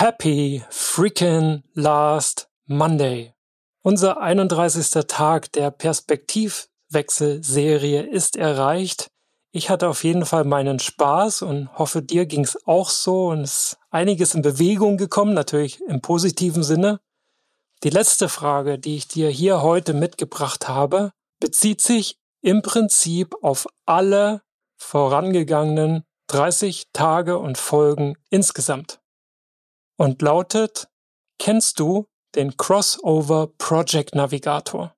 Happy freaking last Monday. Unser 31. Tag der Perspektivwechselserie ist erreicht. Ich hatte auf jeden Fall meinen Spaß und hoffe, dir ging's auch so und ist einiges in Bewegung gekommen, natürlich im positiven Sinne. Die letzte Frage, die ich dir hier heute mitgebracht habe, bezieht sich im Prinzip auf alle vorangegangenen 30 Tage und Folgen insgesamt. Und lautet, kennst du den Crossover Project Navigator?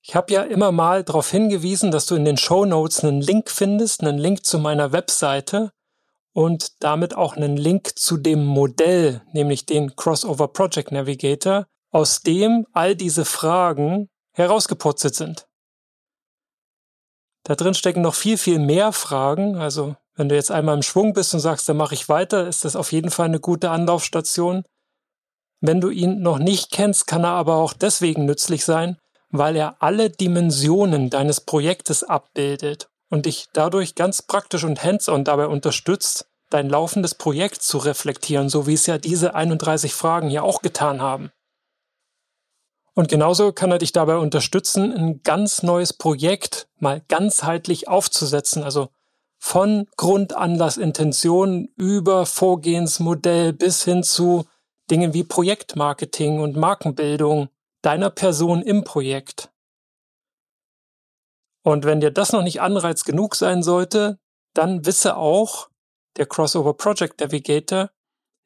Ich habe ja immer mal darauf hingewiesen, dass du in den Show Notes einen Link findest, einen Link zu meiner Webseite und damit auch einen Link zu dem Modell, nämlich den Crossover Project Navigator, aus dem all diese Fragen herausgeputzelt sind. Da drin stecken noch viel, viel mehr Fragen. Also wenn du jetzt einmal im Schwung bist und sagst, dann mache ich weiter, ist das auf jeden Fall eine gute Anlaufstation. Wenn du ihn noch nicht kennst, kann er aber auch deswegen nützlich sein, weil er alle Dimensionen deines Projektes abbildet und dich dadurch ganz praktisch und hands-on dabei unterstützt, dein laufendes Projekt zu reflektieren, so wie es ja diese 31 Fragen hier auch getan haben. Und genauso kann er dich dabei unterstützen, ein ganz neues Projekt mal ganzheitlich aufzusetzen, also von Grundanlass, Intention über Vorgehensmodell bis hin zu Dingen wie Projektmarketing und Markenbildung deiner Person im Projekt. Und wenn dir das noch nicht Anreiz genug sein sollte, dann wisse auch, der Crossover Project Navigator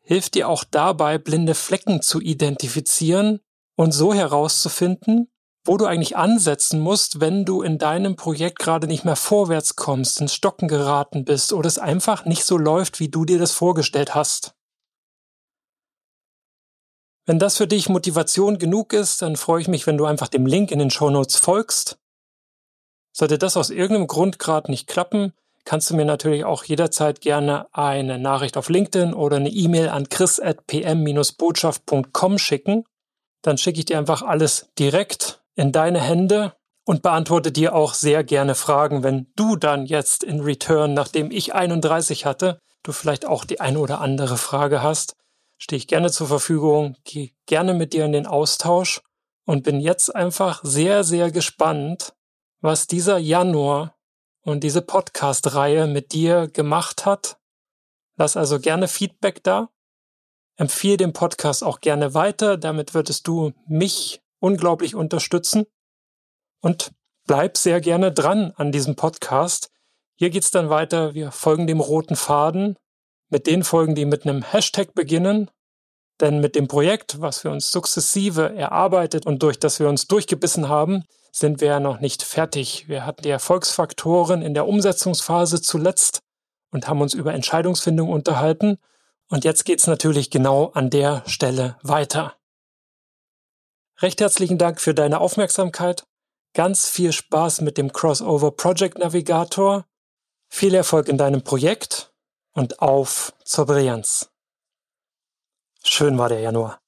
hilft dir auch dabei, blinde Flecken zu identifizieren und so herauszufinden, wo du eigentlich ansetzen musst, wenn du in deinem Projekt gerade nicht mehr vorwärts kommst, ins Stocken geraten bist oder es einfach nicht so läuft, wie du dir das vorgestellt hast. Wenn das für dich Motivation genug ist, dann freue ich mich, wenn du einfach dem Link in den Show Notes folgst. Sollte das aus irgendeinem Grund gerade nicht klappen, kannst du mir natürlich auch jederzeit gerne eine Nachricht auf LinkedIn oder eine E-Mail an chris.pm-botschaft.com schicken. Dann schicke ich dir einfach alles direkt in deine Hände und beantworte dir auch sehr gerne Fragen, wenn du dann jetzt in Return, nachdem ich 31 hatte, du vielleicht auch die eine oder andere Frage hast stehe ich gerne zur Verfügung, gehe gerne mit dir in den Austausch und bin jetzt einfach sehr, sehr gespannt, was dieser Januar und diese Podcast-Reihe mit dir gemacht hat. Lass also gerne Feedback da. Empfehle den Podcast auch gerne weiter. Damit würdest du mich unglaublich unterstützen. Und bleib sehr gerne dran an diesem Podcast. Hier geht's dann weiter. Wir folgen dem roten Faden mit den Folgen, die mit einem Hashtag beginnen. Denn mit dem Projekt, was wir uns sukzessive erarbeitet und durch das wir uns durchgebissen haben, sind wir ja noch nicht fertig. Wir hatten die Erfolgsfaktoren in der Umsetzungsphase zuletzt und haben uns über Entscheidungsfindung unterhalten. Und jetzt geht's natürlich genau an der Stelle weiter. Recht herzlichen Dank für deine Aufmerksamkeit. Ganz viel Spaß mit dem Crossover Project Navigator. Viel Erfolg in deinem Projekt und auf zur Brillanz. Schön war der Januar.